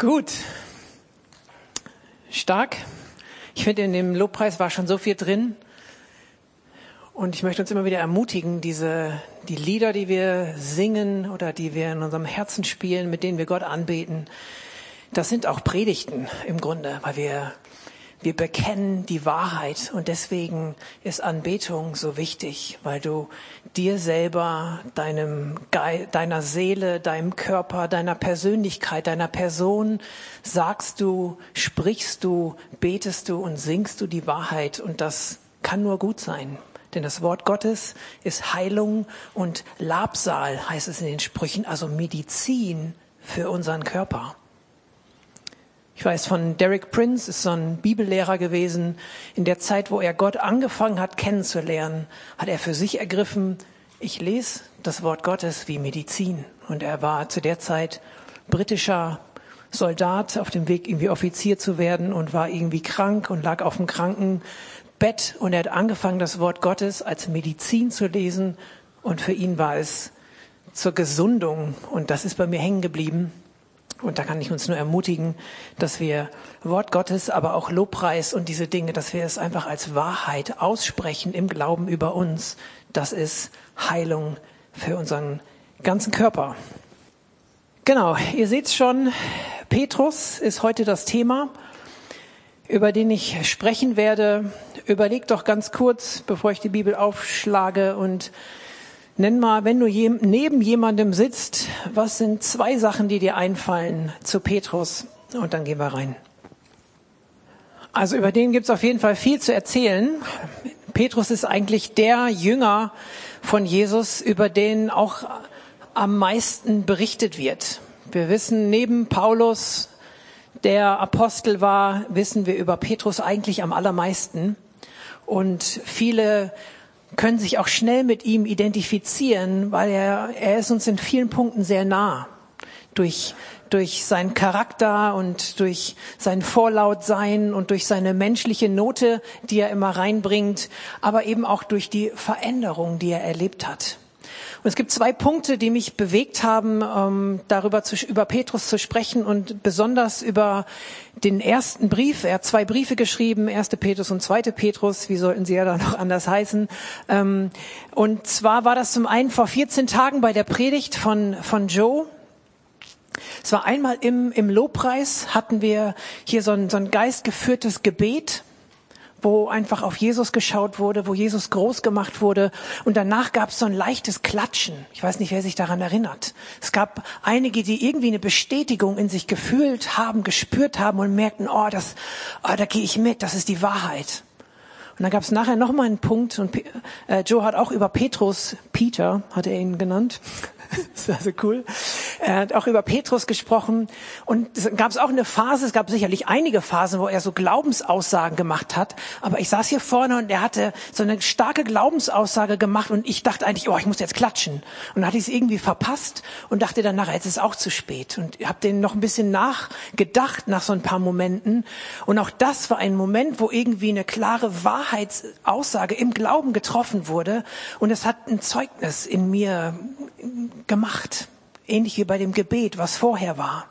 Gut. Stark. Ich finde, in dem Lobpreis war schon so viel drin. Und ich möchte uns immer wieder ermutigen, diese, die Lieder, die wir singen oder die wir in unserem Herzen spielen, mit denen wir Gott anbeten, das sind auch Predigten im Grunde, weil wir wir bekennen die Wahrheit und deswegen ist Anbetung so wichtig, weil du dir selber, deinem Ge deiner Seele, deinem Körper, deiner Persönlichkeit, deiner Person sagst du, sprichst du, betest du und singst du die Wahrheit und das kann nur gut sein. Denn das Wort Gottes ist Heilung und Labsal, heißt es in den Sprüchen, also Medizin für unseren Körper. Ich weiß von Derek Prince, ist so ein Bibellehrer gewesen. In der Zeit, wo er Gott angefangen hat kennenzulernen, hat er für sich ergriffen, ich lese das Wort Gottes wie Medizin. Und er war zu der Zeit britischer Soldat auf dem Weg, irgendwie Offizier zu werden und war irgendwie krank und lag auf dem Krankenbett. Und er hat angefangen, das Wort Gottes als Medizin zu lesen. Und für ihn war es zur Gesundung. Und das ist bei mir hängen geblieben. Und da kann ich uns nur ermutigen, dass wir Wort Gottes, aber auch Lobpreis und diese Dinge, dass wir es einfach als Wahrheit aussprechen im Glauben über uns. Das ist Heilung für unseren ganzen Körper. Genau, ihr seht schon, Petrus ist heute das Thema, über den ich sprechen werde. Überlegt doch ganz kurz, bevor ich die Bibel aufschlage und Nenn mal, wenn du je, neben jemandem sitzt, was sind zwei Sachen, die dir einfallen zu Petrus? Und dann gehen wir rein. Also über den gibt's auf jeden Fall viel zu erzählen. Petrus ist eigentlich der Jünger von Jesus, über den auch am meisten berichtet wird. Wir wissen, neben Paulus, der Apostel war, wissen wir über Petrus eigentlich am allermeisten. Und viele können sich auch schnell mit ihm identifizieren, weil er, er ist uns in vielen Punkten sehr nah. Durch, durch seinen Charakter und durch sein Vorlautsein und durch seine menschliche Note, die er immer reinbringt, aber eben auch durch die Veränderung, die er erlebt hat. Und es gibt zwei Punkte, die mich bewegt haben, ähm, darüber zu, über Petrus zu sprechen und besonders über den ersten Brief. Er hat zwei Briefe geschrieben, erste Petrus und zweite Petrus. Wie sollten sie ja da noch anders heißen? Ähm, und zwar war das zum einen vor 14 Tagen bei der Predigt von, von Joe. Es war einmal im, im Lobpreis hatten wir hier so ein, so ein geistgeführtes Gebet wo einfach auf Jesus geschaut wurde, wo Jesus groß gemacht wurde. Und danach gab es so ein leichtes Klatschen. Ich weiß nicht, wer sich daran erinnert. Es gab einige, die irgendwie eine Bestätigung in sich gefühlt haben, gespürt haben und merkten, oh, das, oh, da gehe ich mit, das ist die Wahrheit. Und dann gab es nachher noch mal einen Punkt und äh, Joe hat auch über Petrus, Peter hat er ihn genannt, das ist also cool. Er hat auch über Petrus gesprochen. Und es gab auch eine Phase, es gab sicherlich einige Phasen, wo er so Glaubensaussagen gemacht hat. Aber ich saß hier vorne und er hatte so eine starke Glaubensaussage gemacht und ich dachte eigentlich, oh, ich muss jetzt klatschen. Und dann hatte ich es irgendwie verpasst und dachte dann nachher, jetzt ist es auch zu spät. Und habe den noch ein bisschen nachgedacht nach so ein paar Momenten. Und auch das war ein Moment, wo irgendwie eine klare Wahrheitsaussage im Glauben getroffen wurde. Und es hat ein Zeugnis in mir gemacht. Ähnlich wie bei dem Gebet, was vorher war.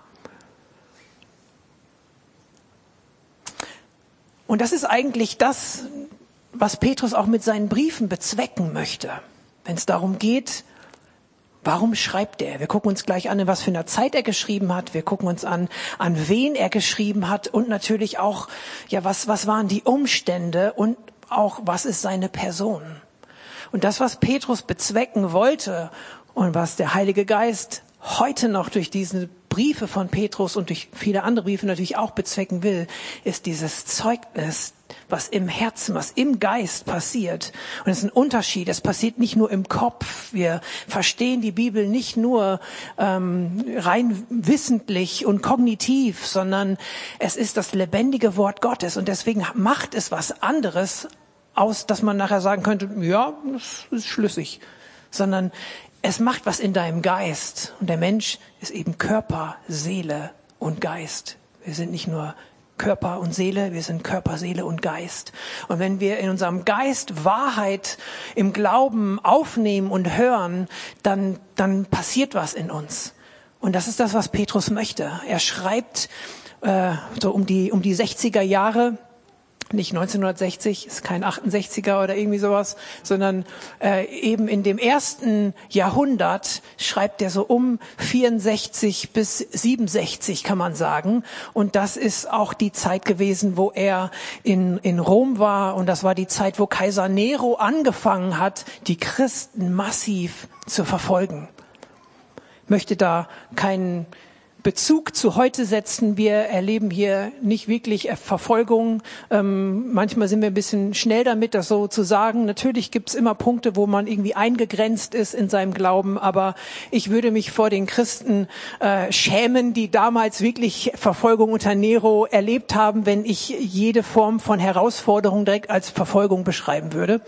Und das ist eigentlich das, was Petrus auch mit seinen Briefen bezwecken möchte. Wenn es darum geht, warum schreibt er? Wir gucken uns gleich an, in was für einer Zeit er geschrieben hat. Wir gucken uns an, an wen er geschrieben hat und natürlich auch, ja, was, was waren die Umstände und auch, was ist seine Person? Und das, was Petrus bezwecken wollte und was der Heilige Geist heute noch durch diese Briefe von Petrus und durch viele andere Briefe natürlich auch bezwecken will, ist dieses Zeugnis, was im Herzen, was im Geist passiert. Und es ist ein Unterschied. Es passiert nicht nur im Kopf. Wir verstehen die Bibel nicht nur ähm, rein wissentlich und kognitiv, sondern es ist das lebendige Wort Gottes. Und deswegen macht es was anderes aus, dass man nachher sagen könnte, ja, das ist schlüssig. Sondern es macht was in deinem Geist. Und der Mensch ist eben Körper, Seele und Geist. Wir sind nicht nur Körper und Seele, wir sind Körper, Seele und Geist. Und wenn wir in unserem Geist Wahrheit im Glauben aufnehmen und hören, dann, dann passiert was in uns. Und das ist das, was Petrus möchte. Er schreibt äh, so um die, um die 60er Jahre, nicht 1960, ist kein 68er oder irgendwie sowas, sondern äh, eben in dem ersten Jahrhundert schreibt er so um 64 bis 67, kann man sagen. Und das ist auch die Zeit gewesen, wo er in, in Rom war. Und das war die Zeit, wo Kaiser Nero angefangen hat, die Christen massiv zu verfolgen. Möchte da keinen Bezug zu heute setzen. Wir erleben hier nicht wirklich Verfolgung. Ähm, manchmal sind wir ein bisschen schnell damit, das so zu sagen. Natürlich gibt es immer Punkte, wo man irgendwie eingegrenzt ist in seinem Glauben, aber ich würde mich vor den Christen äh, schämen, die damals wirklich Verfolgung unter Nero erlebt haben, wenn ich jede Form von Herausforderung direkt als Verfolgung beschreiben würde.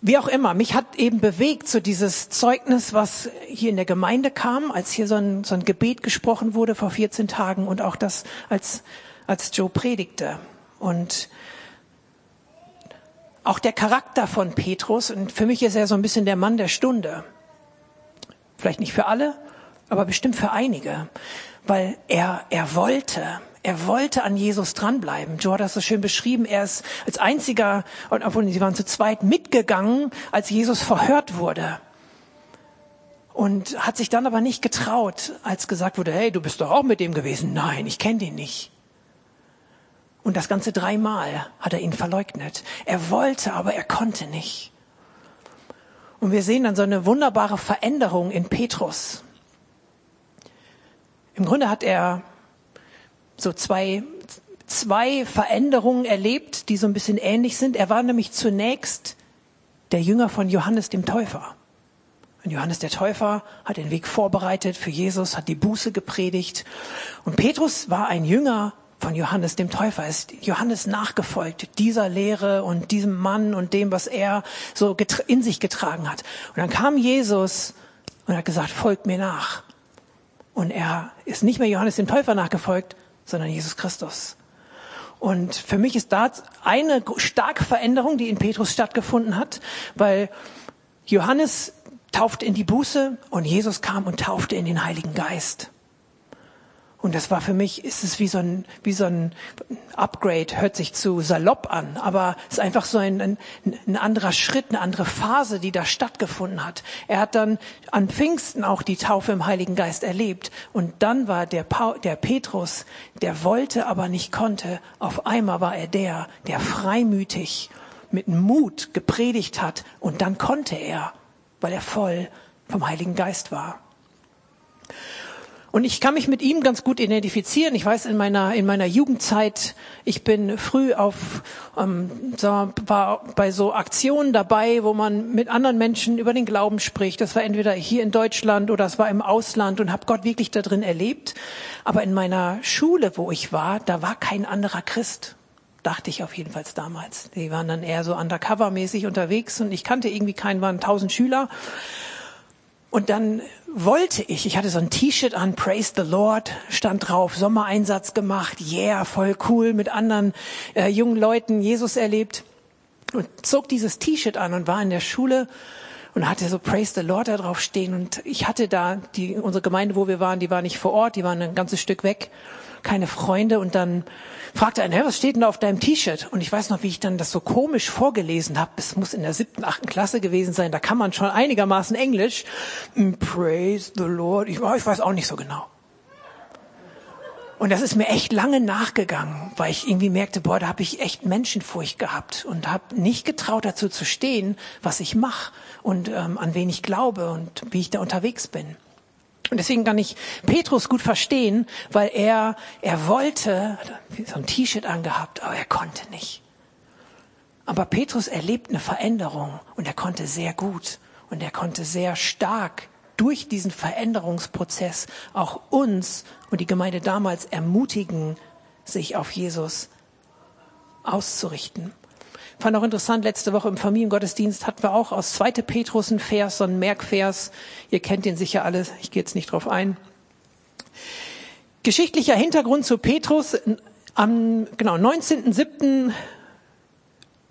Wie auch immer, mich hat eben bewegt so dieses Zeugnis, was hier in der Gemeinde kam, als hier so ein, so ein Gebet gesprochen wurde vor 14 Tagen und auch das, als, als Joe predigte. Und auch der Charakter von Petrus, und für mich ist er so ein bisschen der Mann der Stunde. Vielleicht nicht für alle, aber bestimmt für einige, weil er, er wollte, er wollte an Jesus dranbleiben. Joe hat das so schön beschrieben. Er ist als einziger, obwohl sie waren zu zweit, mitgegangen, als Jesus verhört wurde. Und hat sich dann aber nicht getraut, als gesagt wurde, hey, du bist doch auch mit dem gewesen. Nein, ich kenne den nicht. Und das Ganze dreimal hat er ihn verleugnet. Er wollte, aber er konnte nicht. Und wir sehen dann so eine wunderbare Veränderung in Petrus. Im Grunde hat er so zwei, zwei Veränderungen erlebt, die so ein bisschen ähnlich sind. Er war nämlich zunächst der Jünger von Johannes dem Täufer. Und Johannes der Täufer hat den Weg vorbereitet für Jesus, hat die Buße gepredigt. Und Petrus war ein Jünger von Johannes dem Täufer, ist Johannes nachgefolgt, dieser Lehre und diesem Mann und dem, was er so in sich getragen hat. Und dann kam Jesus und hat gesagt, folgt mir nach. Und er ist nicht mehr Johannes dem Täufer nachgefolgt, sondern Jesus Christus. Und für mich ist da eine starke Veränderung, die in Petrus stattgefunden hat, weil Johannes taufte in die Buße und Jesus kam und taufte in den Heiligen Geist. Und das war für mich, ist es wie so ein, wie so ein Upgrade, hört sich zu salopp an, aber es ist einfach so ein, ein, ein anderer Schritt, eine andere Phase, die da stattgefunden hat. Er hat dann an Pfingsten auch die Taufe im Heiligen Geist erlebt. Und dann war der, Paul, der Petrus, der wollte, aber nicht konnte. Auf einmal war er der, der freimütig mit Mut gepredigt hat. Und dann konnte er, weil er voll vom Heiligen Geist war. Und ich kann mich mit ihm ganz gut identifizieren. Ich weiß, in meiner, in meiner Jugendzeit, ich bin früh auf, ähm, so, war bei so Aktionen dabei, wo man mit anderen Menschen über den Glauben spricht. Das war entweder hier in Deutschland oder es war im Ausland und habe Gott wirklich da drin erlebt. Aber in meiner Schule, wo ich war, da war kein anderer Christ. Dachte ich auf jeden Fall damals. Die waren dann eher so undercover-mäßig unterwegs und ich kannte irgendwie keinen, waren tausend Schüler. Und dann wollte ich, ich hatte so ein T-Shirt an, Praise the Lord, stand drauf, Sommereinsatz gemacht, yeah, voll cool, mit anderen äh, jungen Leuten Jesus erlebt. Und zog dieses T-Shirt an und war in der Schule und hatte so Praise the Lord da drauf stehen. Und ich hatte da die unsere Gemeinde, wo wir waren, die war nicht vor Ort, die waren ein ganzes Stück weg, keine Freunde. Und dann fragte einer, was steht denn da auf deinem T-Shirt? Und ich weiß noch, wie ich dann das so komisch vorgelesen habe. Es muss in der siebten, achten Klasse gewesen sein. Da kann man schon einigermaßen Englisch. Mm, praise the Lord. Ich, ich weiß auch nicht so genau. Und das ist mir echt lange nachgegangen, weil ich irgendwie merkte, boah, da habe ich echt Menschenfurcht gehabt und habe nicht getraut dazu zu stehen, was ich mache und ähm, an wen ich glaube und wie ich da unterwegs bin. Und deswegen kann ich Petrus gut verstehen, weil er, er wollte, so ein T-Shirt angehabt, aber er konnte nicht. Aber Petrus erlebt eine Veränderung und er konnte sehr gut und er konnte sehr stark durch diesen Veränderungsprozess auch uns und die Gemeinde damals ermutigen, sich auf Jesus auszurichten. Fand auch interessant, letzte Woche im Familiengottesdienst hatten wir auch aus 2. Petrus einen Vers, so einen Merkvers. Ihr kennt den sicher alle, ich gehe jetzt nicht drauf ein. Geschichtlicher Hintergrund zu Petrus. Am genau 19.07.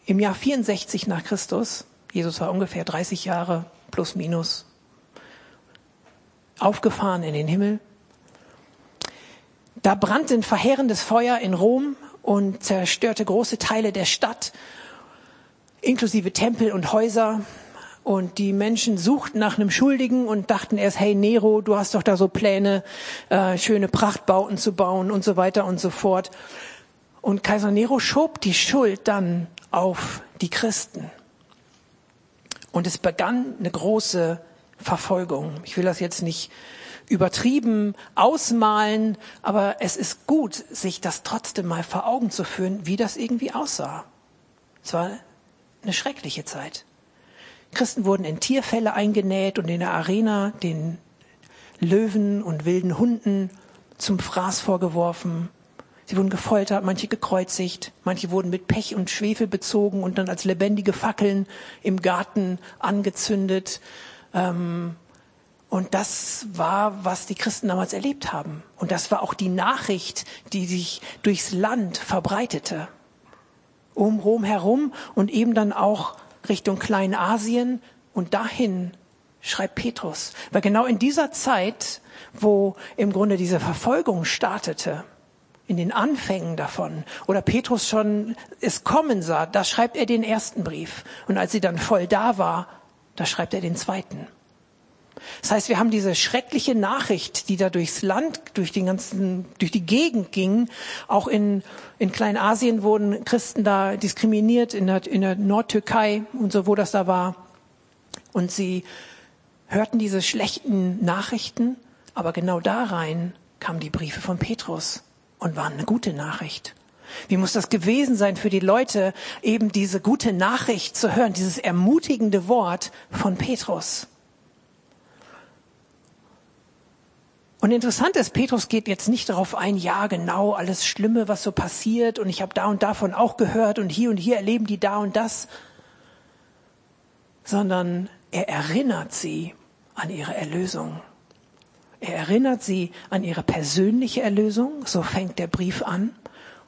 im Jahr 64 nach Christus, Jesus war ungefähr 30 Jahre plus minus aufgefahren in den Himmel. Da brannte ein verheerendes Feuer in Rom und zerstörte große Teile der Stadt, inklusive Tempel und Häuser. Und die Menschen suchten nach einem Schuldigen und dachten erst, hey Nero, du hast doch da so Pläne, äh, schöne Prachtbauten zu bauen und so weiter und so fort. Und Kaiser Nero schob die Schuld dann auf die Christen. Und es begann eine große Verfolgung. Ich will das jetzt nicht übertrieben ausmalen, aber es ist gut, sich das trotzdem mal vor Augen zu führen, wie das irgendwie aussah. Es war eine schreckliche Zeit. Christen wurden in Tierfälle eingenäht und in der Arena den Löwen und wilden Hunden zum Fraß vorgeworfen. Sie wurden gefoltert, manche gekreuzigt, manche wurden mit Pech und Schwefel bezogen und dann als lebendige Fackeln im Garten angezündet. Ähm, und das war, was die Christen damals erlebt haben. Und das war auch die Nachricht, die sich durchs Land verbreitete. Um Rom herum und eben dann auch Richtung Kleinasien und dahin schreibt Petrus. Weil genau in dieser Zeit, wo im Grunde diese Verfolgung startete, in den Anfängen davon, oder Petrus schon es kommen sah, da schreibt er den ersten Brief. Und als sie dann voll da war, da schreibt er den zweiten. Das heißt, wir haben diese schreckliche Nachricht, die da durchs Land, durch die ganzen, durch die Gegend ging. Auch in, in Kleinasien wurden Christen da diskriminiert, in der, in der Nordtürkei und so, wo das da war. Und sie hörten diese schlechten Nachrichten, aber genau da rein kamen die Briefe von Petrus und waren eine gute Nachricht. Wie muss das gewesen sein für die Leute, eben diese gute Nachricht zu hören, dieses ermutigende Wort von Petrus? Und interessant ist, Petrus geht jetzt nicht darauf ein, ja genau, alles Schlimme, was so passiert und ich habe da und davon auch gehört und hier und hier erleben die da und das, sondern er erinnert sie an ihre Erlösung. Er erinnert sie an ihre persönliche Erlösung, so fängt der Brief an,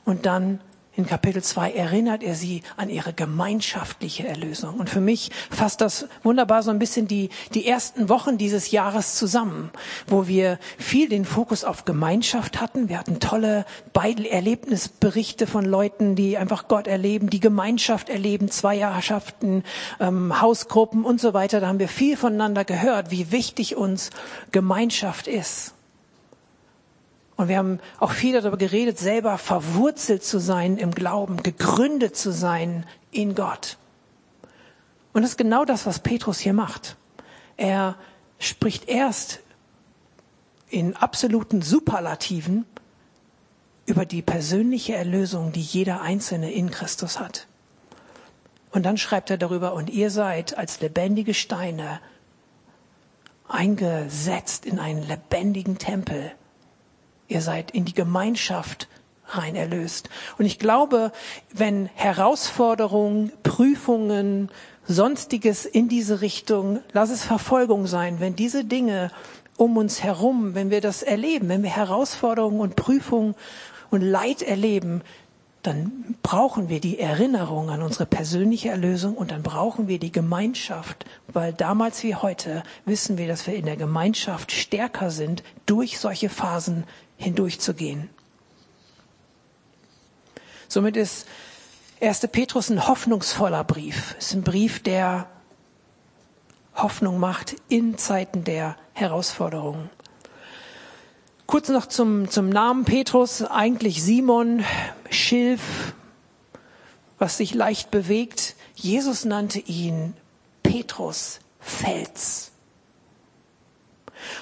und dann in Kapitel 2 erinnert er sie an ihre gemeinschaftliche Erlösung. Und für mich fasst das wunderbar so ein bisschen die, die ersten Wochen dieses Jahres zusammen, wo wir viel den Fokus auf Gemeinschaft hatten. Wir hatten tolle Erlebnisberichte von Leuten, die einfach Gott erleben, die Gemeinschaft erleben, Zweierschaften, ähm, Hausgruppen und so weiter. Da haben wir viel voneinander gehört, wie wichtig uns Gemeinschaft ist. Und wir haben auch viel darüber geredet, selber verwurzelt zu sein im Glauben, gegründet zu sein in Gott. Und das ist genau das, was Petrus hier macht. Er spricht erst in absoluten Superlativen über die persönliche Erlösung, die jeder Einzelne in Christus hat. Und dann schreibt er darüber, und ihr seid als lebendige Steine eingesetzt in einen lebendigen Tempel Ihr seid in die Gemeinschaft rein erlöst. Und ich glaube, wenn Herausforderungen, Prüfungen, sonstiges in diese Richtung, lass es Verfolgung sein, wenn diese Dinge um uns herum, wenn wir das erleben, wenn wir Herausforderungen und Prüfungen und Leid erleben, dann brauchen wir die Erinnerung an unsere persönliche Erlösung und dann brauchen wir die Gemeinschaft, weil damals wie heute wissen wir, dass wir in der Gemeinschaft stärker sind durch solche Phasen hindurchzugehen. Somit ist 1. Petrus ein hoffnungsvoller Brief. Es ist ein Brief, der Hoffnung macht in Zeiten der Herausforderungen. Kurz noch zum, zum Namen Petrus, eigentlich Simon, Schilf, was sich leicht bewegt. Jesus nannte ihn Petrus, Fels.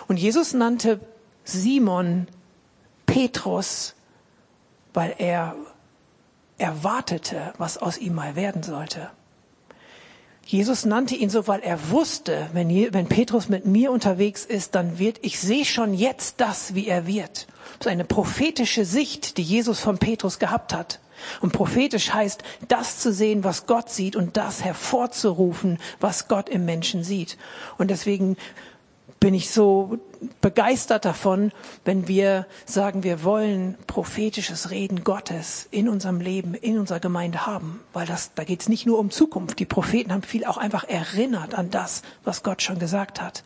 Und Jesus nannte Simon Petrus, weil er erwartete, was aus ihm mal werden sollte. Jesus nannte ihn so, weil er wusste, wenn, wenn Petrus mit mir unterwegs ist, dann wird, ich sehe schon jetzt das, wie er wird. Das ist eine prophetische Sicht, die Jesus von Petrus gehabt hat. Und prophetisch heißt, das zu sehen, was Gott sieht und das hervorzurufen, was Gott im Menschen sieht. Und deswegen bin ich so begeistert davon, wenn wir sagen, wir wollen prophetisches Reden Gottes in unserem Leben, in unserer Gemeinde haben. Weil das, da geht es nicht nur um Zukunft. Die Propheten haben viel auch einfach erinnert an das, was Gott schon gesagt hat.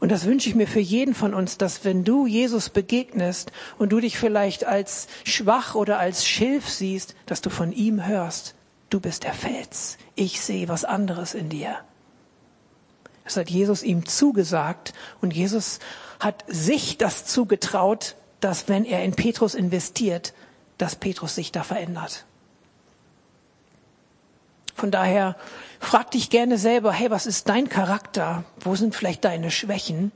Und das wünsche ich mir für jeden von uns, dass wenn du Jesus begegnest und du dich vielleicht als schwach oder als Schilf siehst, dass du von ihm hörst, du bist der Fels. Ich sehe was anderes in dir. Das hat Jesus ihm zugesagt und Jesus hat sich das zugetraut, dass wenn er in Petrus investiert, dass Petrus sich da verändert. Von daher frag dich gerne selber, hey, was ist dein Charakter? Wo sind vielleicht deine Schwächen?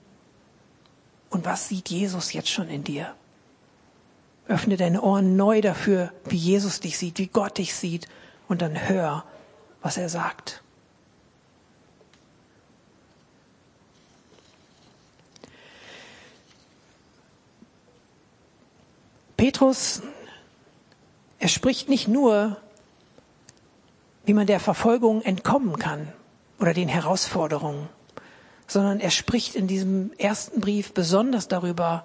Und was sieht Jesus jetzt schon in dir? Öffne deine Ohren neu dafür, wie Jesus dich sieht, wie Gott dich sieht und dann hör, was er sagt. Petrus, er spricht nicht nur wie man der Verfolgung entkommen kann oder den Herausforderungen, sondern er spricht in diesem ersten Brief besonders darüber,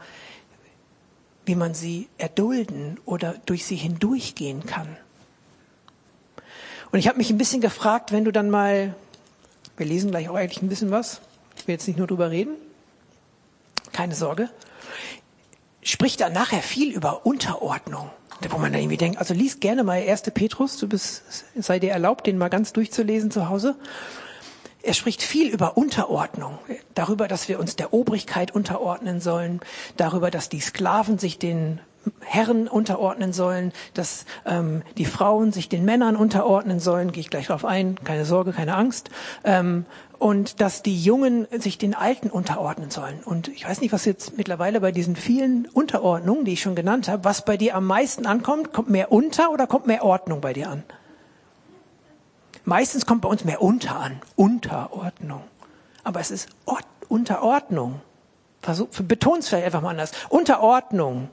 wie man sie erdulden oder durch sie hindurchgehen kann. Und ich habe mich ein bisschen gefragt, wenn du dann mal, wir lesen gleich auch eigentlich ein bisschen was, ich will jetzt nicht nur drüber reden, keine Sorge, spricht er nachher viel über Unterordnung wo man dann irgendwie denkt, also lies gerne mal 1. Petrus, du bist, sei dir erlaubt, den mal ganz durchzulesen zu Hause. Er spricht viel über Unterordnung, darüber, dass wir uns der Obrigkeit unterordnen sollen, darüber, dass die Sklaven sich den Herren unterordnen sollen, dass ähm, die Frauen sich den Männern unterordnen sollen, gehe ich gleich drauf ein, keine Sorge, keine Angst. Ähm, und dass die Jungen sich den Alten unterordnen sollen. Und ich weiß nicht, was jetzt mittlerweile bei diesen vielen Unterordnungen, die ich schon genannt habe, was bei dir am meisten ankommt. Kommt mehr unter oder kommt mehr Ordnung bei dir an? Meistens kommt bei uns mehr unter an. Unterordnung. Aber es ist Ort Unterordnung. Versuch, beton's vielleicht einfach mal anders. Unterordnung.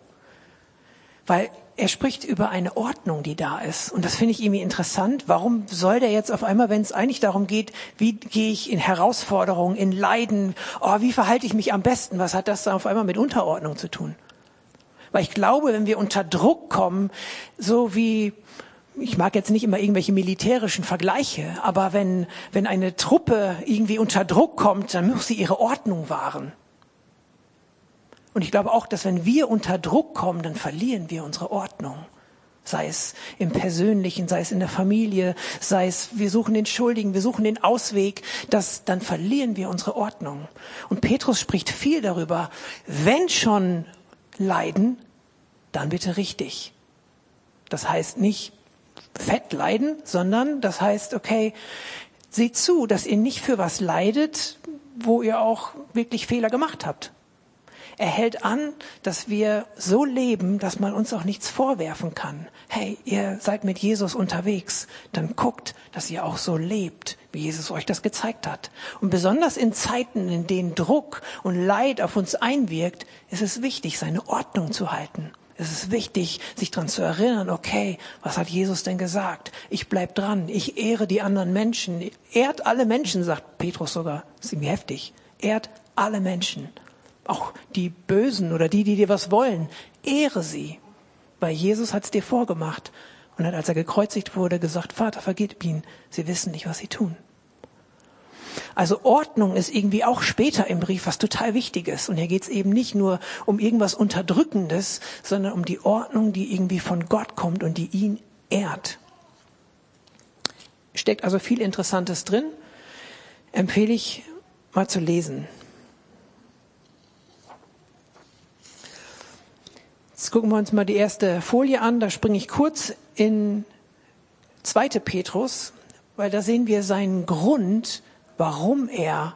Weil er spricht über eine Ordnung, die da ist. Und das finde ich irgendwie interessant. Warum soll der jetzt auf einmal, wenn es eigentlich darum geht, wie gehe ich in Herausforderungen, in Leiden, oh, wie verhalte ich mich am besten? Was hat das da auf einmal mit Unterordnung zu tun? Weil ich glaube, wenn wir unter Druck kommen, so wie, ich mag jetzt nicht immer irgendwelche militärischen Vergleiche, aber wenn, wenn eine Truppe irgendwie unter Druck kommt, dann muss sie ihre Ordnung wahren. Und ich glaube auch, dass wenn wir unter Druck kommen, dann verlieren wir unsere Ordnung. Sei es im Persönlichen, sei es in der Familie, sei es, wir suchen den Schuldigen, wir suchen den Ausweg, dass, dann verlieren wir unsere Ordnung. Und Petrus spricht viel darüber, wenn schon leiden, dann bitte richtig. Das heißt nicht fett leiden, sondern das heißt, okay, seht zu, dass ihr nicht für was leidet, wo ihr auch wirklich Fehler gemacht habt. Er hält an, dass wir so leben, dass man uns auch nichts vorwerfen kann. Hey, ihr seid mit Jesus unterwegs, dann guckt, dass ihr auch so lebt, wie Jesus euch das gezeigt hat. Und besonders in Zeiten, in denen Druck und Leid auf uns einwirkt, ist es wichtig, seine Ordnung zu halten. Es ist wichtig, sich daran zu erinnern, okay, was hat Jesus denn gesagt? Ich bleib dran, ich ehre die anderen Menschen. Ehrt alle Menschen, sagt Petrus sogar. Das ist irgendwie heftig. Ehrt alle Menschen auch die Bösen oder die, die dir was wollen, ehre sie. Weil Jesus hat es dir vorgemacht und hat, als er gekreuzigt wurde, gesagt, Vater, vergib ihnen, sie wissen nicht, was sie tun. Also Ordnung ist irgendwie auch später im Brief was total Wichtiges. Und hier geht es eben nicht nur um irgendwas Unterdrückendes, sondern um die Ordnung, die irgendwie von Gott kommt und die ihn ehrt. Steckt also viel Interessantes drin. Empfehle ich mal zu lesen. Jetzt gucken wir uns mal die erste Folie an. Da springe ich kurz in zweite Petrus, weil da sehen wir seinen Grund, warum er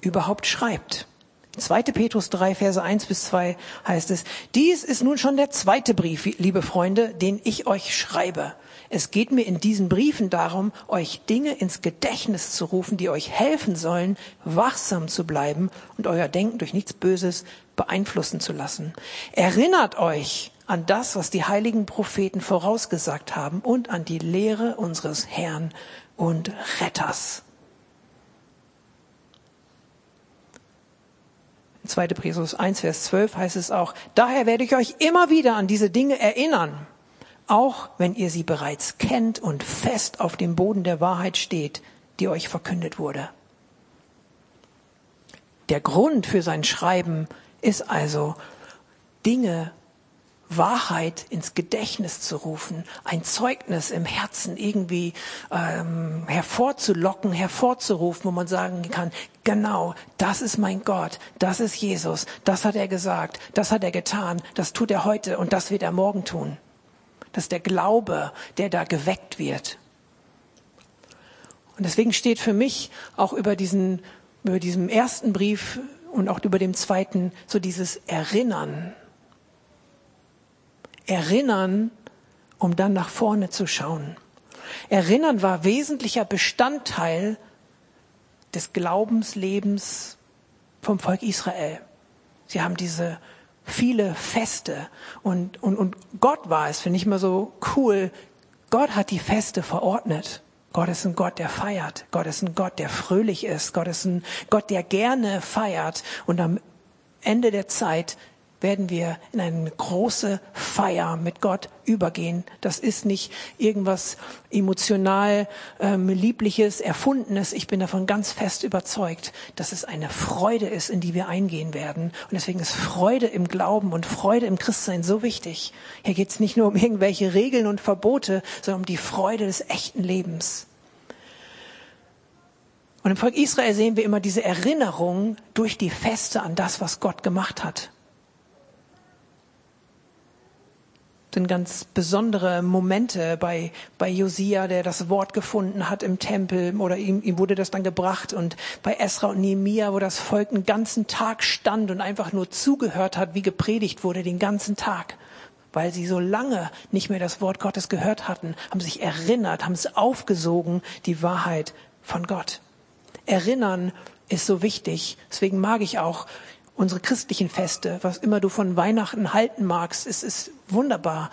überhaupt schreibt. 2. Petrus 3, Verse 1 bis 2 heißt es, dies ist nun schon der zweite Brief, liebe Freunde, den ich euch schreibe. Es geht mir in diesen Briefen darum, euch Dinge ins Gedächtnis zu rufen, die euch helfen sollen, wachsam zu bleiben und euer Denken durch nichts Böses beeinflussen zu lassen. Erinnert euch an das, was die heiligen Propheten vorausgesagt haben und an die Lehre unseres Herrn und Retters. 2. Petrus 1, Vers 12 heißt es auch, daher werde ich euch immer wieder an diese Dinge erinnern auch wenn ihr sie bereits kennt und fest auf dem Boden der Wahrheit steht, die euch verkündet wurde. Der Grund für sein Schreiben ist also, Dinge Wahrheit ins Gedächtnis zu rufen, ein Zeugnis im Herzen irgendwie ähm, hervorzulocken, hervorzurufen, wo man sagen kann, genau, das ist mein Gott, das ist Jesus, das hat er gesagt, das hat er getan, das tut er heute und das wird er morgen tun. Das ist der Glaube, der da geweckt wird. Und deswegen steht für mich auch über diesen, über diesem ersten Brief und auch über dem zweiten so dieses Erinnern Erinnern, um dann nach vorne zu schauen. Erinnern war wesentlicher Bestandteil des Glaubenslebens vom Volk Israel. Sie haben diese viele Feste und, und, und Gott war es, finde ich immer so cool. Gott hat die Feste verordnet. Gott ist ein Gott, der feiert. Gott ist ein Gott, der fröhlich ist. Gott ist ein Gott, der gerne feiert. Und am Ende der Zeit werden wir in eine große Feier mit Gott übergehen. Das ist nicht irgendwas emotional ähm, liebliches, erfundenes. Ich bin davon ganz fest überzeugt, dass es eine Freude ist, in die wir eingehen werden. Und deswegen ist Freude im Glauben und Freude im Christsein so wichtig. Hier geht es nicht nur um irgendwelche Regeln und Verbote, sondern um die Freude des echten Lebens. Und im Volk Israel sehen wir immer diese Erinnerung durch die Feste an das, was Gott gemacht hat. Sind ganz besondere Momente bei, bei Josia, der das Wort gefunden hat im Tempel oder ihm, ihm wurde das dann gebracht und bei Esra und Nehemia, wo das Volk einen ganzen Tag stand und einfach nur zugehört hat, wie gepredigt wurde, den ganzen Tag. Weil sie so lange nicht mehr das Wort Gottes gehört hatten, haben sich erinnert, haben es aufgesogen, die Wahrheit von Gott. Erinnern ist so wichtig. Deswegen mag ich auch unsere christlichen Feste, was immer du von Weihnachten halten magst, es ist wunderbar.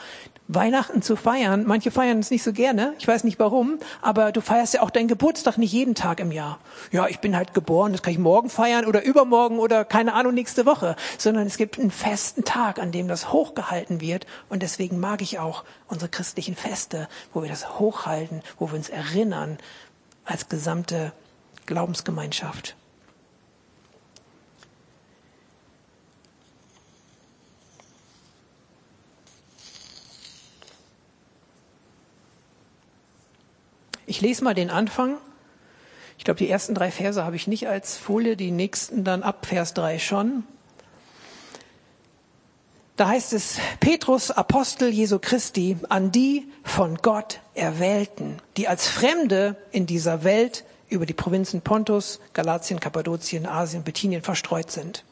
Weihnachten zu feiern, manche feiern es nicht so gerne, ich weiß nicht warum, aber du feierst ja auch deinen Geburtstag nicht jeden Tag im Jahr. Ja, ich bin halt geboren, das kann ich morgen feiern oder übermorgen oder keine Ahnung nächste Woche, sondern es gibt einen festen Tag, an dem das hochgehalten wird und deswegen mag ich auch unsere christlichen Feste, wo wir das hochhalten, wo wir uns erinnern als gesamte Glaubensgemeinschaft. Ich lese mal den Anfang. Ich glaube, die ersten drei Verse habe ich nicht als Folie, die nächsten dann ab Vers drei schon. Da heißt es, Petrus, Apostel Jesu Christi, an die von Gott Erwählten, die als Fremde in dieser Welt über die Provinzen Pontus, Galatien, Kappadokien, Asien, Bithynien verstreut sind.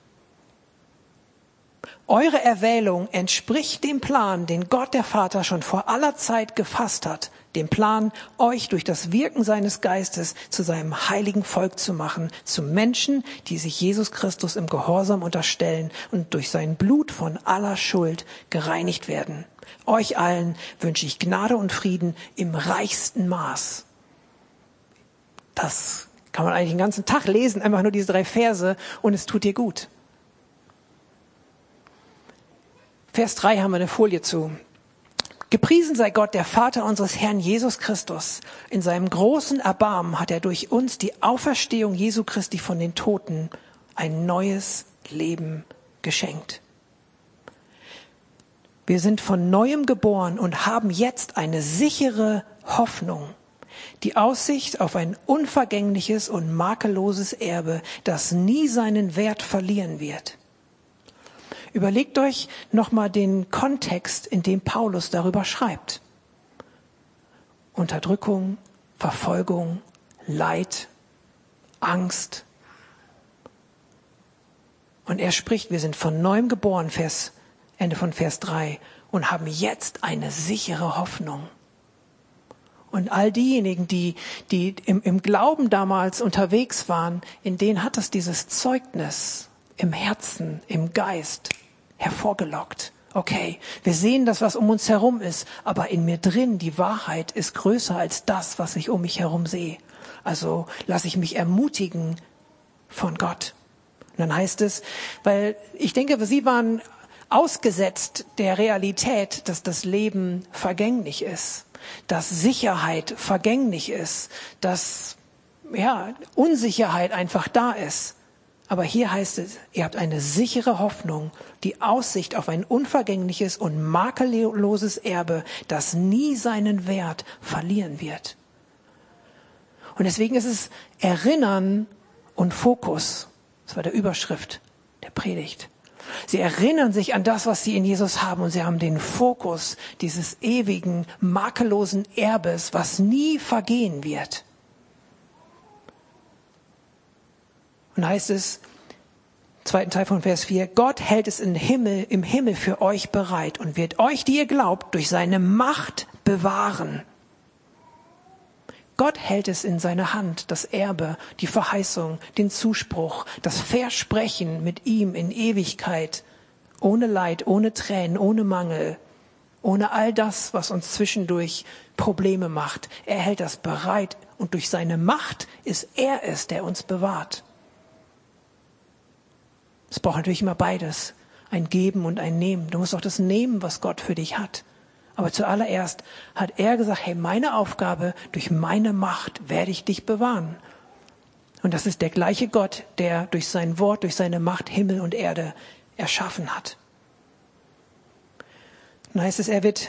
Eure Erwählung entspricht dem Plan, den Gott der Vater schon vor aller Zeit gefasst hat, dem Plan, euch durch das Wirken seines Geistes zu seinem heiligen Volk zu machen, zu Menschen, die sich Jesus Christus im Gehorsam unterstellen und durch sein Blut von aller Schuld gereinigt werden. Euch allen wünsche ich Gnade und Frieden im reichsten Maß. Das kann man eigentlich den ganzen Tag lesen, einfach nur diese drei Verse und es tut dir gut. Vers 3 haben wir eine Folie zu. Gepriesen sei Gott, der Vater unseres Herrn Jesus Christus. In seinem großen Erbarmen hat er durch uns die Auferstehung Jesu Christi von den Toten ein neues Leben geschenkt. Wir sind von neuem geboren und haben jetzt eine sichere Hoffnung. Die Aussicht auf ein unvergängliches und makelloses Erbe, das nie seinen Wert verlieren wird. Überlegt euch nochmal den Kontext, in dem Paulus darüber schreibt. Unterdrückung, Verfolgung, Leid, Angst. Und er spricht, wir sind von neuem geboren, Vers, Ende von Vers 3, und haben jetzt eine sichere Hoffnung. Und all diejenigen, die, die im, im Glauben damals unterwegs waren, in denen hat es dieses Zeugnis im Herzen, im Geist hervorgelockt. Okay, wir sehen das, was um uns herum ist, aber in mir drin, die Wahrheit ist größer als das, was ich um mich herum sehe. Also lasse ich mich ermutigen von Gott. Und dann heißt es, weil ich denke, sie waren ausgesetzt der Realität, dass das Leben vergänglich ist, dass Sicherheit vergänglich ist, dass ja, Unsicherheit einfach da ist. Aber hier heißt es, ihr habt eine sichere Hoffnung, die Aussicht auf ein unvergängliches und makelloses Erbe, das nie seinen Wert verlieren wird. Und deswegen ist es Erinnern und Fokus. Das war der Überschrift der Predigt. Sie erinnern sich an das, was sie in Jesus haben und sie haben den Fokus dieses ewigen, makellosen Erbes, was nie vergehen wird. Und heißt es, zweiten Teil von Vers 4, Gott hält es im Himmel, im Himmel für euch bereit und wird euch, die ihr glaubt, durch seine Macht bewahren. Gott hält es in seiner Hand, das Erbe, die Verheißung, den Zuspruch, das Versprechen mit ihm in Ewigkeit, ohne Leid, ohne Tränen, ohne Mangel, ohne all das, was uns zwischendurch Probleme macht. Er hält das bereit und durch seine Macht ist er es, der uns bewahrt. Es braucht natürlich immer beides, ein Geben und ein Nehmen. Du musst auch das nehmen, was Gott für dich hat. Aber zuallererst hat er gesagt, hey, meine Aufgabe, durch meine Macht werde ich dich bewahren. Und das ist der gleiche Gott, der durch sein Wort, durch seine Macht Himmel und Erde erschaffen hat. Dann heißt es, er wird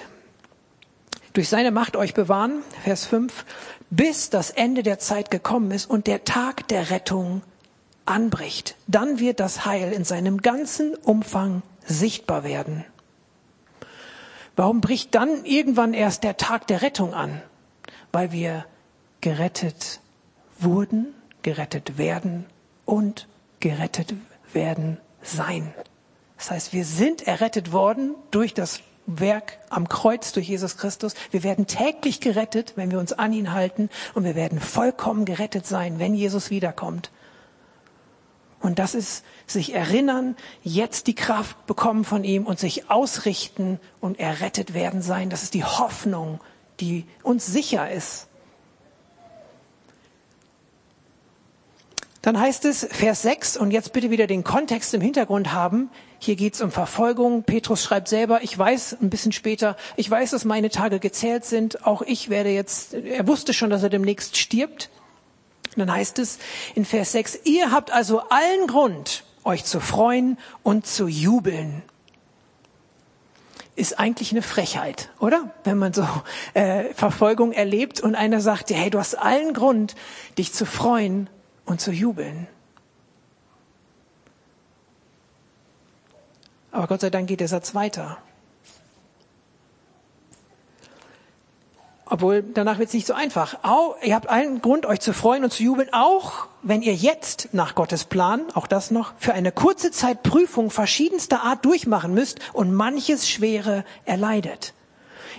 durch seine Macht euch bewahren, Vers 5, bis das Ende der Zeit gekommen ist und der Tag der Rettung anbricht. Dann wird das Heil in seinem ganzen Umfang sichtbar werden. Warum bricht dann irgendwann erst der Tag der Rettung an? Weil wir gerettet wurden, gerettet werden und gerettet werden sein. Das heißt, wir sind errettet worden durch das Werk am Kreuz durch Jesus Christus. Wir werden täglich gerettet, wenn wir uns an ihn halten und wir werden vollkommen gerettet sein, wenn Jesus wiederkommt. Und das ist sich erinnern, jetzt die Kraft bekommen von ihm und sich ausrichten und errettet werden sein. Das ist die Hoffnung, die uns sicher ist. Dann heißt es, Vers 6, und jetzt bitte wieder den Kontext im Hintergrund haben. Hier geht es um Verfolgung. Petrus schreibt selber, ich weiß ein bisschen später, ich weiß, dass meine Tage gezählt sind. Auch ich werde jetzt, er wusste schon, dass er demnächst stirbt. Und dann heißt es in Vers 6, ihr habt also allen Grund, euch zu freuen und zu jubeln. Ist eigentlich eine Frechheit, oder? Wenn man so äh, Verfolgung erlebt und einer sagt hey, du hast allen Grund, dich zu freuen und zu jubeln. Aber Gott sei Dank geht der Satz weiter. Obwohl, danach wird es nicht so einfach. Auch, ihr habt allen Grund, euch zu freuen und zu jubeln, auch wenn ihr jetzt nach Gottes Plan, auch das noch, für eine kurze Zeit Prüfung verschiedenster Art durchmachen müsst und manches Schwere erleidet.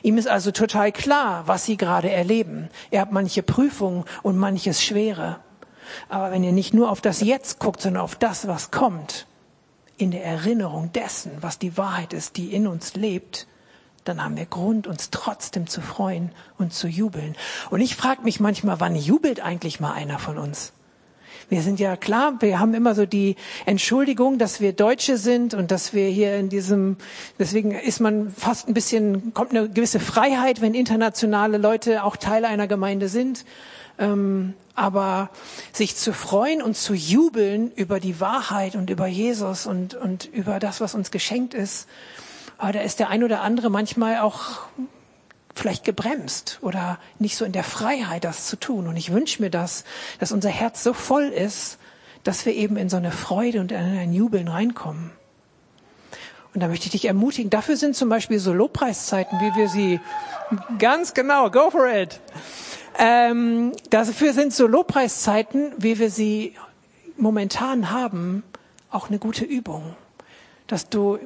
Ihm ist also total klar, was sie gerade erleben. Ihr habt manche Prüfungen und manches Schwere. Aber wenn ihr nicht nur auf das Jetzt guckt, sondern auf das, was kommt, in der Erinnerung dessen, was die Wahrheit ist, die in uns lebt, dann haben wir Grund, uns trotzdem zu freuen und zu jubeln. Und ich frage mich manchmal, wann jubelt eigentlich mal einer von uns? Wir sind ja klar, wir haben immer so die Entschuldigung, dass wir Deutsche sind und dass wir hier in diesem, deswegen ist man fast ein bisschen, kommt eine gewisse Freiheit, wenn internationale Leute auch Teil einer Gemeinde sind. Ähm, aber sich zu freuen und zu jubeln über die Wahrheit und über Jesus und, und über das, was uns geschenkt ist, aber da ist der ein oder andere manchmal auch vielleicht gebremst oder nicht so in der Freiheit, das zu tun. Und ich wünsche mir das, dass unser Herz so voll ist, dass wir eben in so eine Freude und in ein Jubeln reinkommen. Und da möchte ich dich ermutigen. Dafür sind zum Beispiel so Lobpreiszeiten, wie wir sie ganz genau, go for it. Ähm, dafür sind so Lobpreiszeiten, wie wir sie momentan haben, auch eine gute Übung. Dass du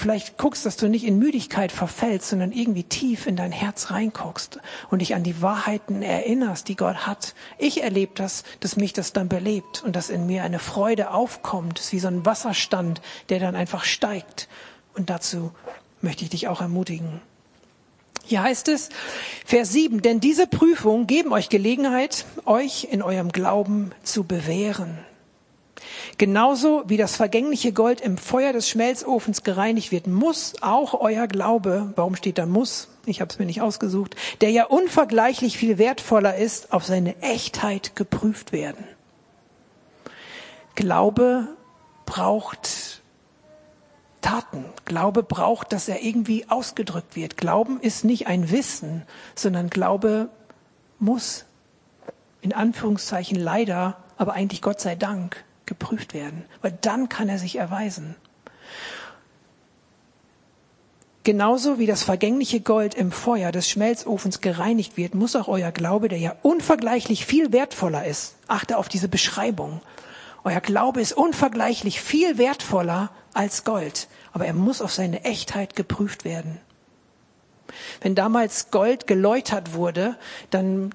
vielleicht guckst, dass du nicht in Müdigkeit verfällst, sondern irgendwie tief in dein Herz reinguckst und dich an die Wahrheiten erinnerst, die Gott hat. Ich erlebe das, dass mich das dann belebt und dass in mir eine Freude aufkommt. Es ist wie so ein Wasserstand, der dann einfach steigt. Und dazu möchte ich dich auch ermutigen. Hier heißt es, Vers 7, denn diese Prüfungen geben euch Gelegenheit, euch in eurem Glauben zu bewähren. Genauso wie das vergängliche Gold im Feuer des Schmelzofens gereinigt wird, muss auch euer Glaube, warum steht da muss? Ich habe es mir nicht ausgesucht, der ja unvergleichlich viel wertvoller ist, auf seine Echtheit geprüft werden. Glaube braucht Taten. Glaube braucht, dass er irgendwie ausgedrückt wird. Glauben ist nicht ein Wissen, sondern Glaube muss in Anführungszeichen leider, aber eigentlich Gott sei Dank geprüft werden, weil dann kann er sich erweisen. Genauso wie das vergängliche Gold im Feuer des Schmelzofens gereinigt wird, muss auch euer Glaube, der ja unvergleichlich viel wertvoller ist, achte auf diese Beschreibung. Euer Glaube ist unvergleichlich viel wertvoller als Gold, aber er muss auf seine Echtheit geprüft werden. Wenn damals Gold geläutert wurde, dann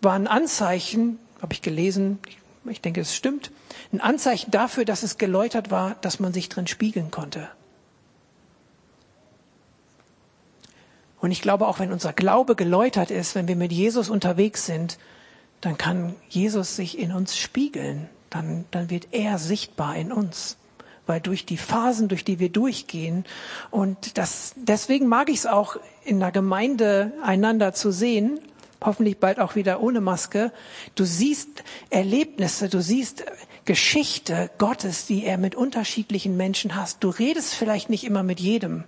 waren Anzeichen, habe ich gelesen, ich denke, es stimmt, ein Anzeichen dafür, dass es geläutert war, dass man sich drin spiegeln konnte. Und ich glaube, auch wenn unser Glaube geläutert ist, wenn wir mit Jesus unterwegs sind, dann kann Jesus sich in uns spiegeln. Dann, dann wird er sichtbar in uns. Weil durch die Phasen, durch die wir durchgehen, und das, deswegen mag ich es auch in der Gemeinde einander zu sehen, hoffentlich bald auch wieder ohne Maske. Du siehst Erlebnisse, du siehst Geschichte Gottes, die er mit unterschiedlichen Menschen hast. Du redest vielleicht nicht immer mit jedem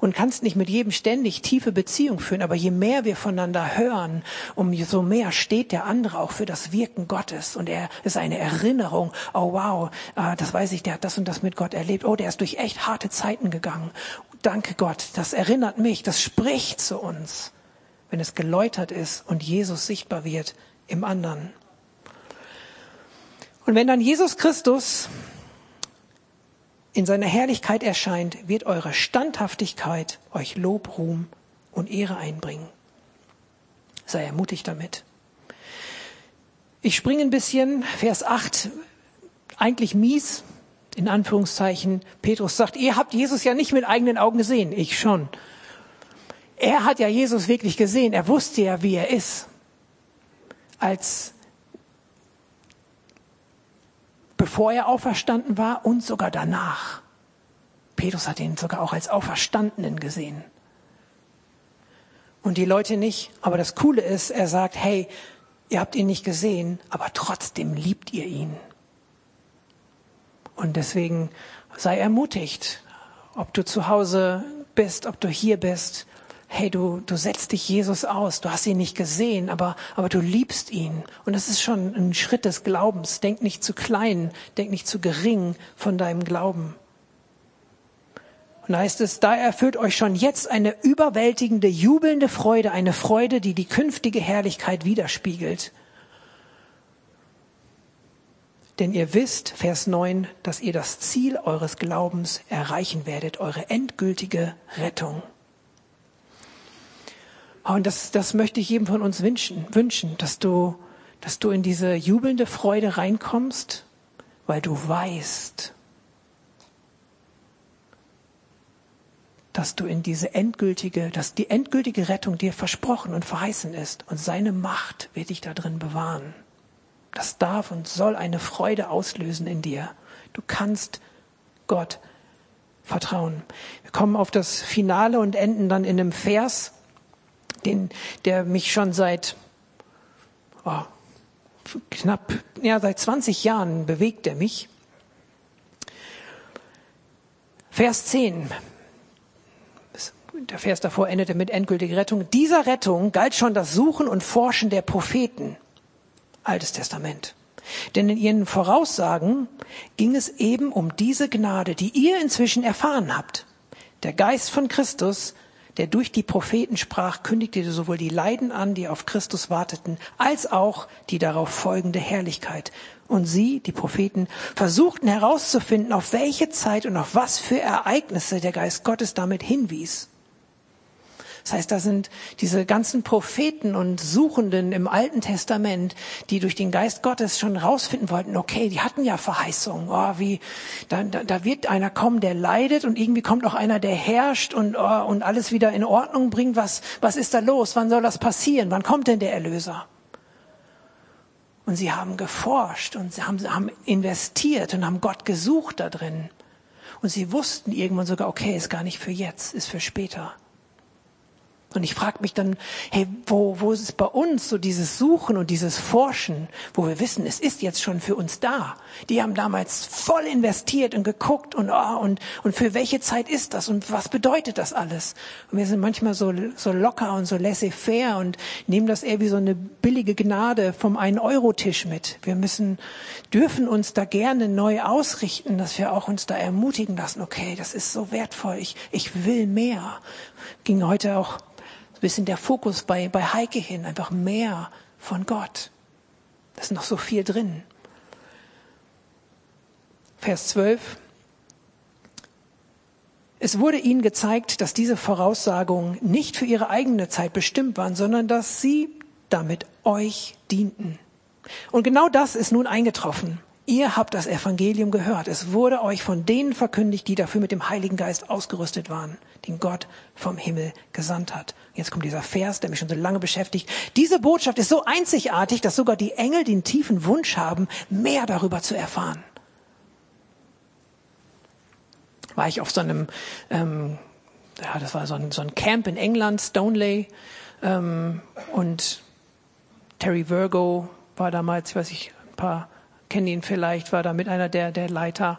und kannst nicht mit jedem ständig tiefe Beziehung führen, aber je mehr wir voneinander hören, umso mehr steht der andere auch für das Wirken Gottes und er ist eine Erinnerung. Oh wow, äh, das weiß ich, der hat das und das mit Gott erlebt. Oh, der ist durch echt harte Zeiten gegangen. Danke Gott, das erinnert mich, das spricht zu uns wenn es geläutert ist und Jesus sichtbar wird im anderen. Und wenn dann Jesus Christus in seiner Herrlichkeit erscheint, wird eure Standhaftigkeit euch Lob, Ruhm und Ehre einbringen. Sei ermutigt damit. Ich springe ein bisschen, Vers 8, eigentlich mies, in Anführungszeichen. Petrus sagt, ihr habt Jesus ja nicht mit eigenen Augen gesehen, ich schon. Er hat ja Jesus wirklich gesehen. Er wusste ja, wie er ist. Als bevor er auferstanden war und sogar danach. Petrus hat ihn sogar auch als Auferstandenen gesehen. Und die Leute nicht. Aber das Coole ist, er sagt, hey, ihr habt ihn nicht gesehen, aber trotzdem liebt ihr ihn. Und deswegen sei ermutigt, ob du zu Hause bist, ob du hier bist, hey, du, du setzt dich Jesus aus, du hast ihn nicht gesehen, aber, aber du liebst ihn. Und das ist schon ein Schritt des Glaubens. Denk nicht zu klein, denk nicht zu gering von deinem Glauben. Und da heißt es, da erfüllt euch schon jetzt eine überwältigende, jubelnde Freude, eine Freude, die die künftige Herrlichkeit widerspiegelt. Denn ihr wisst, Vers 9, dass ihr das Ziel eures Glaubens erreichen werdet, eure endgültige Rettung. Und das, das möchte ich jedem von uns wünschen, wünschen, dass du, dass du in diese jubelnde Freude reinkommst, weil du weißt, dass du in diese endgültige, dass die endgültige Rettung dir versprochen und verheißen ist und seine Macht wird dich da drin bewahren. Das darf und soll eine Freude auslösen in dir. Du kannst Gott vertrauen. Wir kommen auf das Finale und enden dann in einem Vers, den, der mich schon seit oh, knapp, ja, seit 20 Jahren bewegt er mich. Vers 10. Der Vers davor endete mit endgültiger Rettung. Dieser Rettung galt schon das Suchen und Forschen der Propheten. Altes Testament. Denn in ihren Voraussagen ging es eben um diese Gnade, die ihr inzwischen erfahren habt. Der Geist von Christus der durch die Propheten sprach, kündigte sowohl die Leiden an, die auf Christus warteten, als auch die darauf folgende Herrlichkeit. Und sie, die Propheten, versuchten herauszufinden, auf welche Zeit und auf was für Ereignisse der Geist Gottes damit hinwies. Das heißt, da sind diese ganzen Propheten und Suchenden im Alten Testament, die durch den Geist Gottes schon rausfinden wollten, okay, die hatten ja Verheißungen. Oh, wie, da, da, da wird einer kommen, der leidet und irgendwie kommt auch einer, der herrscht und, oh, und alles wieder in Ordnung bringt. Was, was ist da los? Wann soll das passieren? Wann kommt denn der Erlöser? Und sie haben geforscht und sie haben, haben investiert und haben Gott gesucht da drin. Und sie wussten irgendwann sogar, okay, ist gar nicht für jetzt, ist für später. Und ich frage mich dann, hey, wo, wo ist es bei uns so dieses Suchen und dieses Forschen, wo wir wissen, es ist jetzt schon für uns da. Die haben damals voll investiert und geguckt und, oh, und, und für welche Zeit ist das und was bedeutet das alles? Und wir sind manchmal so, so locker und so laissez-faire und nehmen das eher wie so eine billige Gnade vom einen euro tisch mit. Wir müssen, dürfen uns da gerne neu ausrichten, dass wir auch uns da ermutigen lassen, okay, das ist so wertvoll, ich, ich will mehr. Ging heute auch bisschen der Fokus bei, bei Heike hin, einfach mehr von Gott. Da ist noch so viel drin. Vers 12. Es wurde ihnen gezeigt, dass diese Voraussagungen nicht für ihre eigene Zeit bestimmt waren, sondern dass sie damit euch dienten. Und genau das ist nun eingetroffen. Ihr habt das Evangelium gehört. Es wurde euch von denen verkündigt, die dafür mit dem Heiligen Geist ausgerüstet waren, den Gott vom Himmel gesandt hat. Jetzt kommt dieser Vers, der mich schon so lange beschäftigt. Diese Botschaft ist so einzigartig, dass sogar die Engel den tiefen Wunsch haben, mehr darüber zu erfahren. War ich auf so einem, ähm, ja, das war so ein, so ein Camp in England, Stoneley, ähm, und Terry Virgo war damals, weiß ich, ein paar kennen ihn vielleicht, war da mit einer der, der Leiter.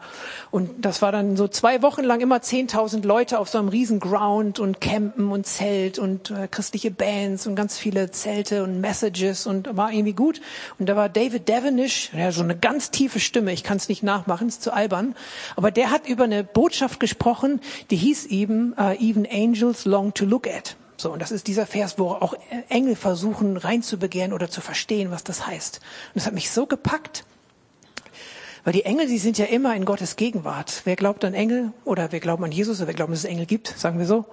Und das war dann so zwei Wochen lang immer 10.000 Leute auf so einem riesen Ground und Campen und Zelt und äh, christliche Bands und ganz viele Zelte und Messages und war irgendwie gut. Und da war David Devenish, der so eine ganz tiefe Stimme, ich kann es nicht nachmachen, ist zu albern, aber der hat über eine Botschaft gesprochen, die hieß eben, uh, Even Angels Long to Look at. So, und das ist dieser Vers, wo auch Engel versuchen reinzubegehren oder zu verstehen, was das heißt. Und das hat mich so gepackt. Weil die Engel, die sind ja immer in Gottes Gegenwart. Wer glaubt an Engel oder wer glaubt an Jesus oder wer glaubt, dass es Engel gibt, sagen wir so.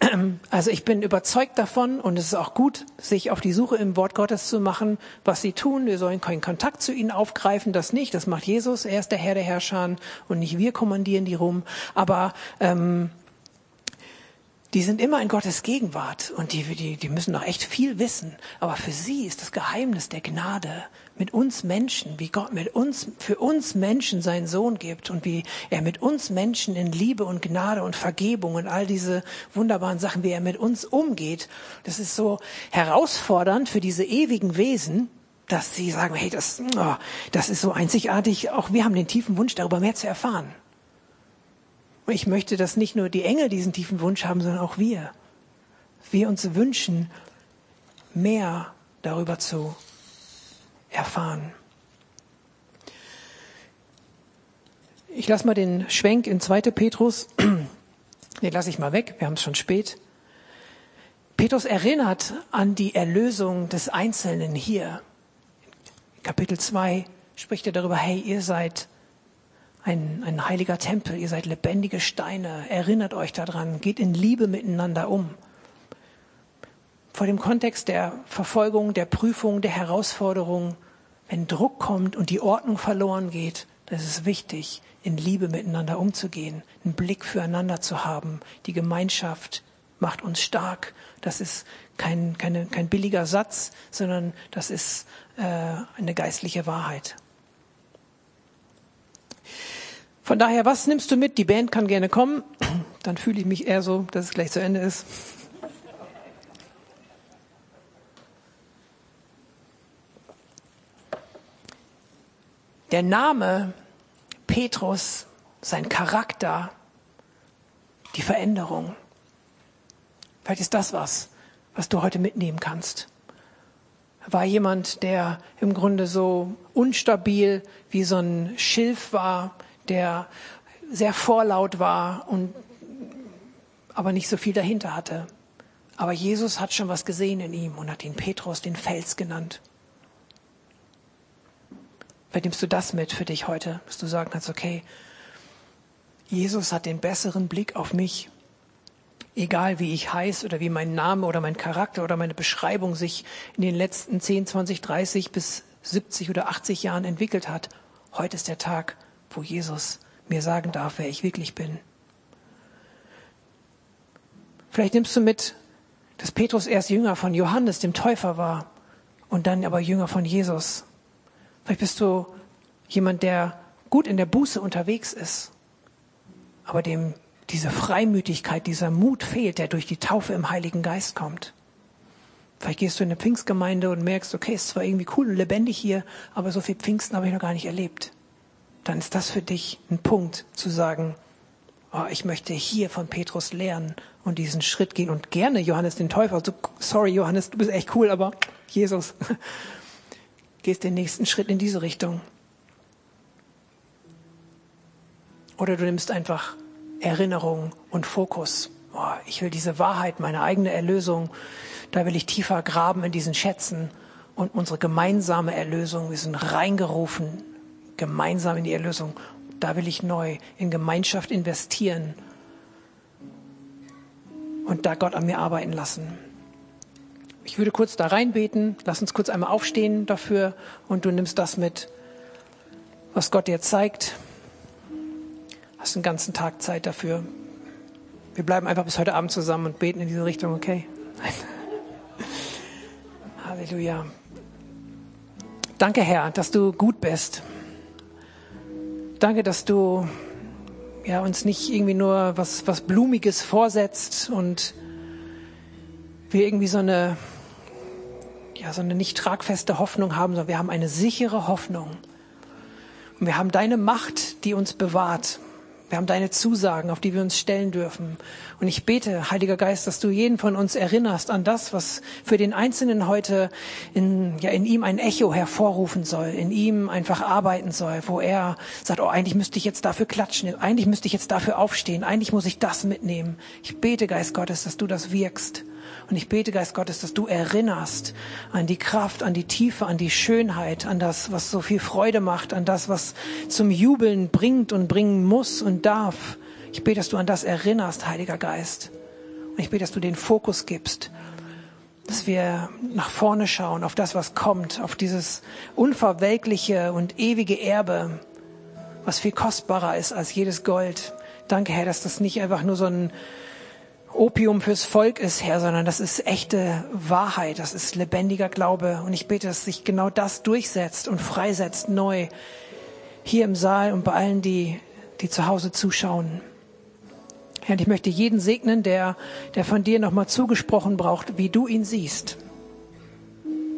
Also ich bin überzeugt davon und es ist auch gut, sich auf die Suche im Wort Gottes zu machen, was sie tun. Wir sollen keinen Kontakt zu ihnen aufgreifen, das nicht. Das macht Jesus. Er ist der Herr der Herrscher und nicht wir kommandieren die rum. Aber ähm, die sind immer in Gottes Gegenwart und die, die, die müssen noch echt viel wissen. Aber für sie ist das Geheimnis der Gnade mit uns Menschen, wie Gott mit uns, für uns Menschen seinen Sohn gibt und wie er mit uns Menschen in Liebe und Gnade und Vergebung und all diese wunderbaren Sachen, wie er mit uns umgeht. Das ist so herausfordernd für diese ewigen Wesen, dass sie sagen, hey, das, oh, das ist so einzigartig. Auch wir haben den tiefen Wunsch, darüber mehr zu erfahren. Und ich möchte, dass nicht nur die Engel diesen tiefen Wunsch haben, sondern auch wir. Wir uns wünschen, mehr darüber zu erfahren. Ich lasse mal den Schwenk in 2. Petrus. Den lasse ich mal weg, wir haben es schon spät. Petrus erinnert an die Erlösung des Einzelnen hier. In Kapitel 2 spricht er darüber, hey, ihr seid ein, ein heiliger Tempel, ihr seid lebendige Steine, erinnert euch daran, geht in Liebe miteinander um. Vor dem Kontext der Verfolgung, der Prüfung, der Herausforderung, wenn Druck kommt und die Ordnung verloren geht, dann ist es wichtig, in Liebe miteinander umzugehen, einen Blick füreinander zu haben. Die Gemeinschaft macht uns stark. Das ist kein, keine, kein billiger Satz, sondern das ist äh, eine geistliche Wahrheit. Von daher, was nimmst du mit? Die Band kann gerne kommen. Dann fühle ich mich eher so, dass es gleich zu Ende ist. Der Name Petrus, sein Charakter, die Veränderung. Vielleicht ist das was, was du heute mitnehmen kannst. Er war jemand, der im Grunde so unstabil wie so ein Schilf war, der sehr vorlaut war und aber nicht so viel dahinter hatte. Aber Jesus hat schon was gesehen in ihm und hat ihn Petrus den Fels genannt. Vielleicht nimmst du das mit für dich heute, dass du sagen kannst, okay, Jesus hat den besseren Blick auf mich. Egal wie ich heiße oder wie mein Name oder mein Charakter oder meine Beschreibung sich in den letzten 10, 20, 30 bis 70 oder 80 Jahren entwickelt hat. Heute ist der Tag, wo Jesus mir sagen darf, wer ich wirklich bin. Vielleicht nimmst du mit, dass Petrus erst Jünger von Johannes, dem Täufer war, und dann aber Jünger von Jesus. Vielleicht bist du jemand, der gut in der Buße unterwegs ist, aber dem diese Freimütigkeit, dieser Mut fehlt, der durch die Taufe im Heiligen Geist kommt. Vielleicht gehst du in eine Pfingstgemeinde und merkst, okay, es ist zwar irgendwie cool und lebendig hier, aber so viel Pfingsten habe ich noch gar nicht erlebt. Dann ist das für dich ein Punkt zu sagen, oh, ich möchte hier von Petrus lernen und diesen Schritt gehen und gerne Johannes den Täufer. Also, sorry Johannes, du bist echt cool, aber Jesus, gehst den nächsten Schritt in diese Richtung. Oder du nimmst einfach Erinnerung und Fokus. Oh, ich will diese Wahrheit, meine eigene Erlösung, da will ich tiefer graben in diesen Schätzen und unsere gemeinsame Erlösung. Wir sind reingerufen, gemeinsam in die Erlösung. Da will ich neu in Gemeinschaft investieren und da Gott an mir arbeiten lassen. Ich würde kurz da reinbeten. Lass uns kurz einmal aufstehen dafür und du nimmst das mit, was Gott dir zeigt. Hast den ganzen Tag Zeit dafür. Wir bleiben einfach bis heute Abend zusammen und beten in diese Richtung, okay? Halleluja. Danke, Herr, dass du gut bist. Danke, dass du ja, uns nicht irgendwie nur was, was Blumiges vorsetzt und wir irgendwie so eine, ja, so eine nicht tragfeste Hoffnung haben, sondern wir haben eine sichere Hoffnung. Und wir haben deine Macht, die uns bewahrt. Wir haben deine Zusagen, auf die wir uns stellen dürfen. Und ich bete, Heiliger Geist, dass du jeden von uns erinnerst an das, was für den Einzelnen heute in, ja, in ihm ein Echo hervorrufen soll, in ihm einfach arbeiten soll, wo er sagt, oh, eigentlich müsste ich jetzt dafür klatschen, eigentlich müsste ich jetzt dafür aufstehen, eigentlich muss ich das mitnehmen. Ich bete, Geist Gottes, dass du das wirkst. Und ich bete, Geist Gottes, dass du erinnerst an die Kraft, an die Tiefe, an die Schönheit, an das, was so viel Freude macht, an das, was zum Jubeln bringt und bringen muss und darf. Ich bete, dass du an das erinnerst, Heiliger Geist. Und ich bete, dass du den Fokus gibst, dass wir nach vorne schauen, auf das, was kommt, auf dieses unverwelkliche und ewige Erbe, was viel kostbarer ist als jedes Gold. Danke, Herr, dass das nicht einfach nur so ein Opium fürs Volk ist, Herr, sondern das ist echte Wahrheit, das ist lebendiger Glaube. Und ich bete, dass sich genau das durchsetzt und freisetzt neu hier im Saal und bei allen, die, die zu Hause zuschauen. Herr, ich möchte jeden segnen, der, der von dir nochmal zugesprochen braucht, wie du ihn siehst.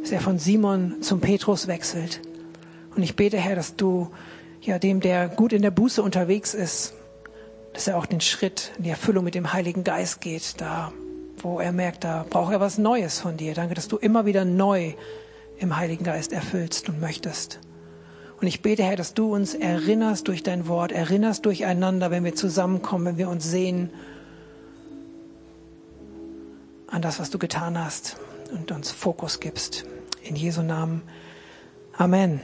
Dass er von Simon zum Petrus wechselt. Und ich bete, Herr, dass du ja dem, der gut in der Buße unterwegs ist, dass er auch den Schritt in die Erfüllung mit dem Heiligen Geist geht, da wo er merkt, da braucht er was Neues von dir. Danke, dass du immer wieder neu im Heiligen Geist erfüllst und möchtest. Und ich bete, Herr, dass du uns erinnerst durch dein Wort, erinnerst durcheinander, wenn wir zusammenkommen, wenn wir uns sehen, an das, was du getan hast und uns Fokus gibst. In Jesu Namen. Amen.